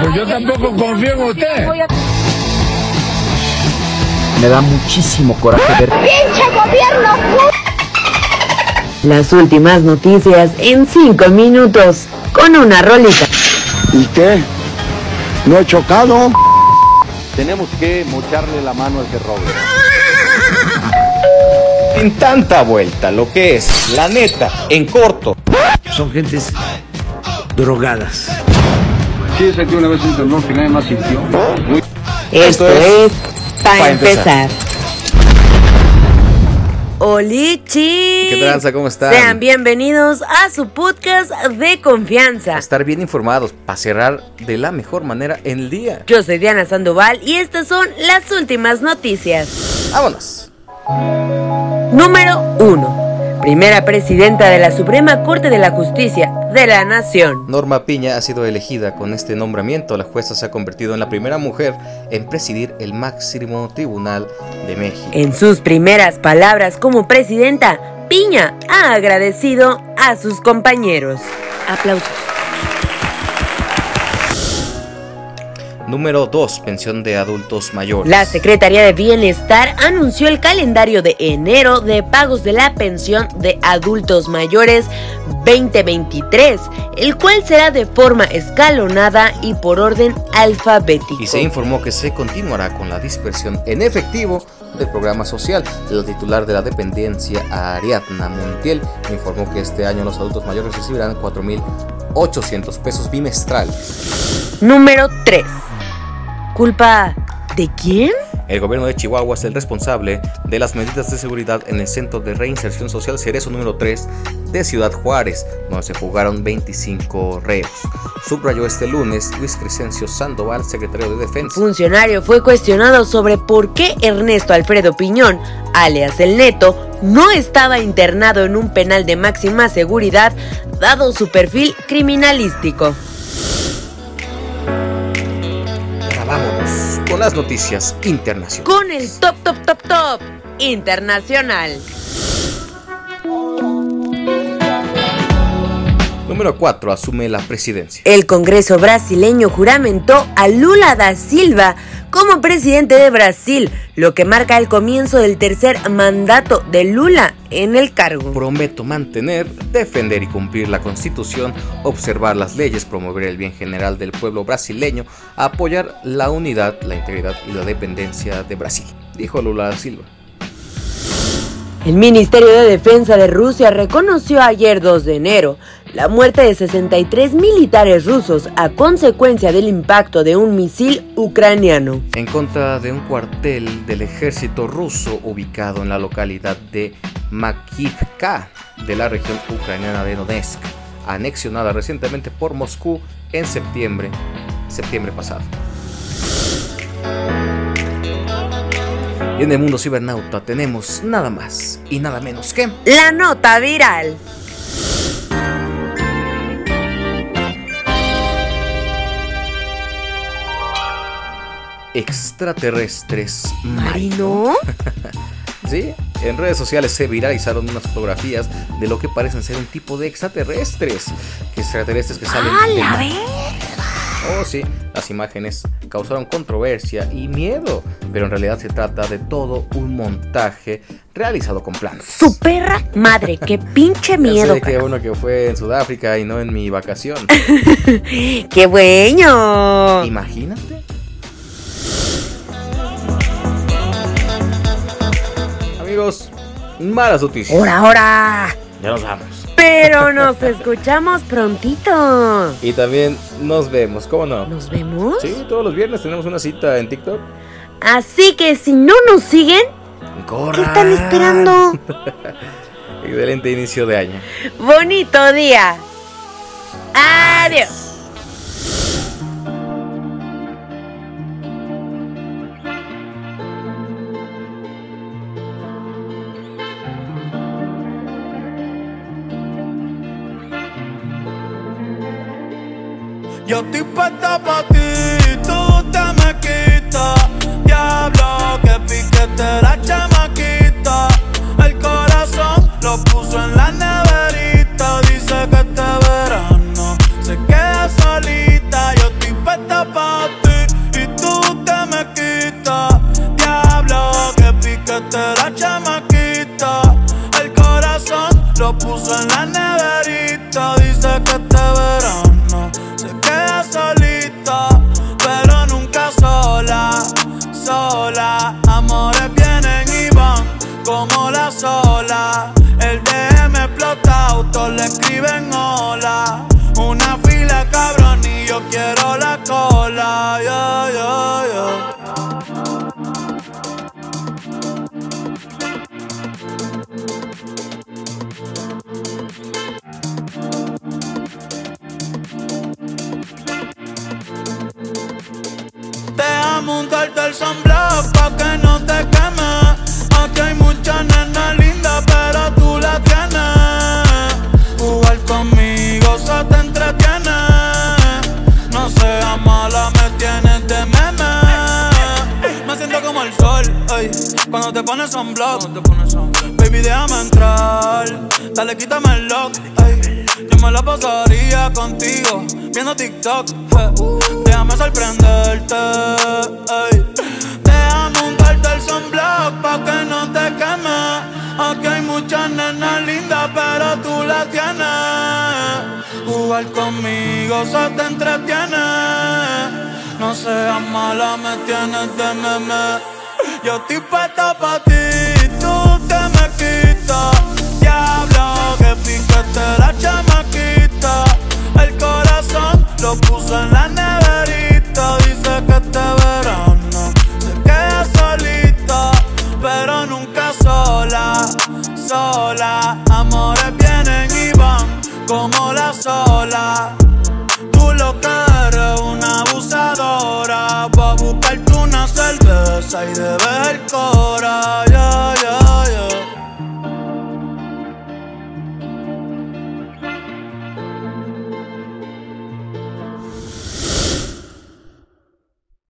Pues yo tampoco confío en usted. Me da muchísimo coraje ver. ¡Pinche gobierno! Las últimas noticias en 5 minutos con una rolita. ¿Y qué? ¿No he chocado? Tenemos que mocharle la mano al que robe. Sin tanta vuelta, lo que es, la neta, en corto. Son gentes drogadas. Sí, sentí una vez un temblor que nadie más sintió. Muy- Esto, Esto es, es para pa' empezar. empezar. Olichi. ¿Qué tranza? ¿Cómo están? Sean bienvenidos a su podcast de confianza. Estar bien informados para cerrar de la mejor manera el día. Yo soy Diana Sandoval y estas son las últimas noticias. Vámonos. Número 1. Primera presidenta de la Suprema Corte de la Justicia de la Nación. Norma Piña ha sido elegida con este nombramiento. La jueza se ha convertido en la primera mujer en presidir el máximo tribunal de México. En sus primeras palabras como presidenta, Piña ha agradecido a sus compañeros. Aplausos. Número 2. Pensión de adultos mayores. La Secretaría de Bienestar anunció el calendario de enero de pagos de la pensión de adultos mayores 2023, el cual será de forma escalonada y por orden alfabético. Y se informó que se continuará con la dispersión en efectivo del programa social. El titular de la dependencia, Ariadna Montiel, informó que este año los adultos mayores recibirán 4.800 pesos bimestrales. Número 3. ¿Culpa de quién? El gobierno de Chihuahua es el responsable de las medidas de seguridad en el Centro de Reinserción Social Cerezo número 3 de Ciudad Juárez, donde se jugaron 25 reos. Subrayó este lunes Luis Crescencio Sandoval, secretario de Defensa. Funcionario fue cuestionado sobre por qué Ernesto Alfredo Piñón, alias El Neto, no estaba internado en un penal de máxima seguridad dado su perfil criminalístico. Las noticias internacionales. Con el top, top, top, top internacional. Número 4. Asume la presidencia. El Congreso brasileño juramentó a Lula da Silva como presidente de Brasil, lo que marca el comienzo del tercer mandato de Lula en el cargo. Prometo mantener, defender y cumplir la constitución, observar las leyes, promover el bien general del pueblo brasileño, apoyar la unidad, la integridad y la dependencia de Brasil, dijo Lula da Silva. El Ministerio de Defensa de Rusia reconoció ayer 2 de enero la muerte de 63 militares rusos a consecuencia del impacto de un misil ucraniano. En contra de un cuartel del ejército ruso ubicado en la localidad de Makivka de la región ucraniana de Donetsk, anexionada recientemente por Moscú en septiembre, septiembre pasado. Y en el mundo cibernauta tenemos nada más y nada menos que La nota viral. extraterrestres ¿Marino? Sí, en redes sociales se viralizaron unas fotografías de lo que parecen ser un tipo de extraterrestres. Que extraterrestres que salen ¡A del la! Oh, sí, las imágenes causaron controversia y miedo, pero en realidad se trata de todo un montaje realizado con planos. Su perra madre, qué pinche miedo. sé que uno que fue en Sudáfrica y no en mi vacación. ¡Qué bueno! Imagínate. Amigos, malas noticias. ¡Hora, hora! Ya nos vamos. Pero nos escuchamos prontito. Y también nos vemos, ¿cómo no? ¿Nos vemos? Sí, todos los viernes tenemos una cita en TikTok. Así que si no nos siguen, ¿qué están esperando? Excelente inicio de año. Bonito día. Adiós. Yo estoy puesta pa' ti, quiero la cola. Yeah, yeah, yeah. Deja montarte el sunblock pa' que no cuando te pones sunblock. Baby, déjame entrar. Dale, quítame el lock, ey. Yo me la pasaría contigo, viendo TikTok. eh. Déjame sorprenderte, ey. Déjame untarte el sunblock pa' que no te queme. Aquí hay muchas nenas lindas, pero tú la tienes. Jugar conmigo se te entretiene. No seas mala, me tienes de meme. Δεν την πατάω πατή. Cerveza y debes el cora.